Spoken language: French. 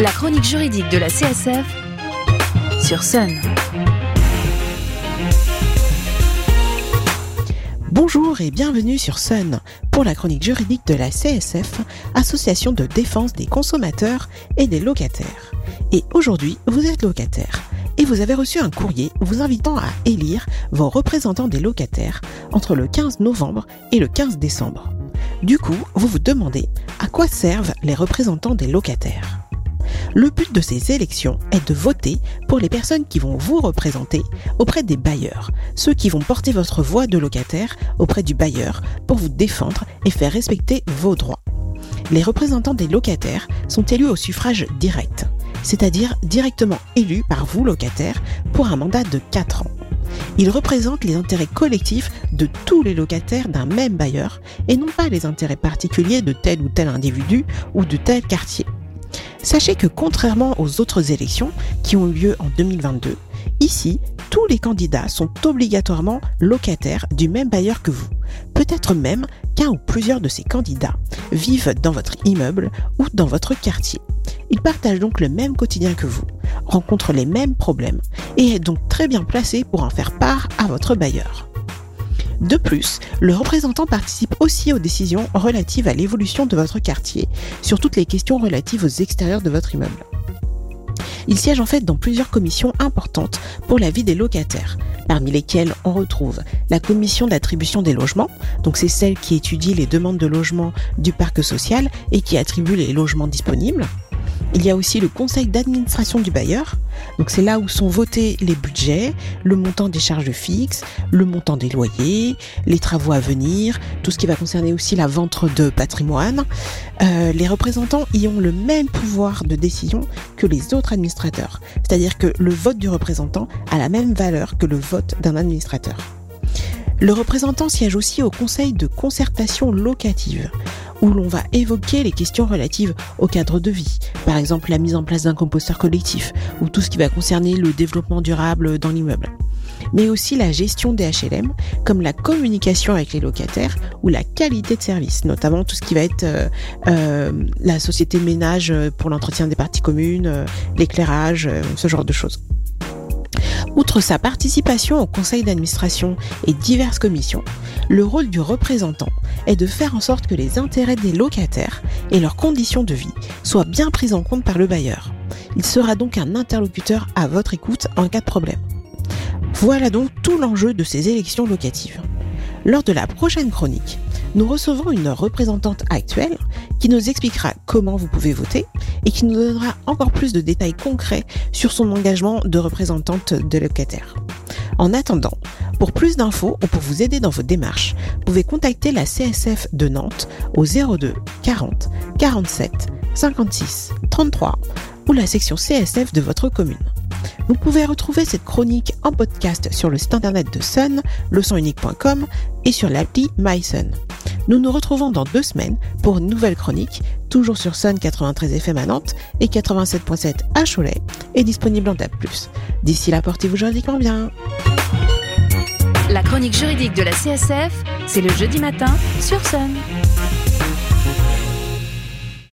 La chronique juridique de la CSF sur Sun. Bonjour et bienvenue sur Sun pour la chronique juridique de la CSF, Association de défense des consommateurs et des locataires. Et aujourd'hui, vous êtes locataire et vous avez reçu un courrier vous invitant à élire vos représentants des locataires entre le 15 novembre et le 15 décembre. Du coup, vous vous demandez à quoi servent les représentants des locataires. Le but de ces élections est de voter pour les personnes qui vont vous représenter auprès des bailleurs, ceux qui vont porter votre voix de locataire auprès du bailleur pour vous défendre et faire respecter vos droits. Les représentants des locataires sont élus au suffrage direct, c'est-à-dire directement élus par vous locataires pour un mandat de 4 ans. Ils représentent les intérêts collectifs de tous les locataires d'un même bailleur et non pas les intérêts particuliers de tel ou tel individu ou de tel quartier. Sachez que contrairement aux autres élections qui ont eu lieu en 2022, ici, tous les candidats sont obligatoirement locataires du même bailleur que vous. Peut-être même qu'un ou plusieurs de ces candidats vivent dans votre immeuble ou dans votre quartier. Ils partagent donc le même quotidien que vous, rencontrent les mêmes problèmes et est donc très bien placé pour en faire part à votre bailleur. De plus, le représentant participe aussi aux décisions relatives à l'évolution de votre quartier, sur toutes les questions relatives aux extérieurs de votre immeuble. Il siège en fait dans plusieurs commissions importantes pour la vie des locataires, parmi lesquelles on retrouve la commission d'attribution des logements, donc c'est celle qui étudie les demandes de logement du parc social et qui attribue les logements disponibles, il y a aussi le conseil d'administration du bailleur. Donc c'est là où sont votés les budgets, le montant des charges fixes, le montant des loyers, les travaux à venir, tout ce qui va concerner aussi la vente de patrimoine. Euh, les représentants y ont le même pouvoir de décision que les autres administrateurs. C'est-à-dire que le vote du représentant a la même valeur que le vote d'un administrateur. Le représentant siège aussi au conseil de concertation locative où l'on va évoquer les questions relatives au cadre de vie, par exemple la mise en place d'un composteur collectif, ou tout ce qui va concerner le développement durable dans l'immeuble. Mais aussi la gestion des HLM, comme la communication avec les locataires ou la qualité de service, notamment tout ce qui va être euh, euh, la société ménage pour l'entretien des parties communes, euh, l'éclairage, ce genre de choses. Outre sa participation au conseil d'administration et diverses commissions, le rôle du représentant est de faire en sorte que les intérêts des locataires et leurs conditions de vie soient bien pris en compte par le bailleur. Il sera donc un interlocuteur à votre écoute en cas de problème. Voilà donc tout l'enjeu de ces élections locatives. Lors de la prochaine chronique, nous recevons une représentante actuelle qui nous expliquera comment vous pouvez voter et qui nous donnera encore plus de détails concrets sur son engagement de représentante de locataire. En attendant, pour plus d'infos ou pour vous aider dans vos démarches, vous pouvez contacter la CSF de Nantes au 02 40 47 56 33 ou la section CSF de votre commune. Vous pouvez retrouver cette chronique en podcast sur le site internet de Sun, leçonunique.com et sur l'appli MySun. Nous nous retrouvons dans deux semaines pour une nouvelle chronique, toujours sur Sun 93 FM à Nantes et 87.7 à Cholet et disponible en DAB+. D'ici là, portez-vous juridiquement bien. La chronique juridique de la CSF, c'est le jeudi matin sur Sun.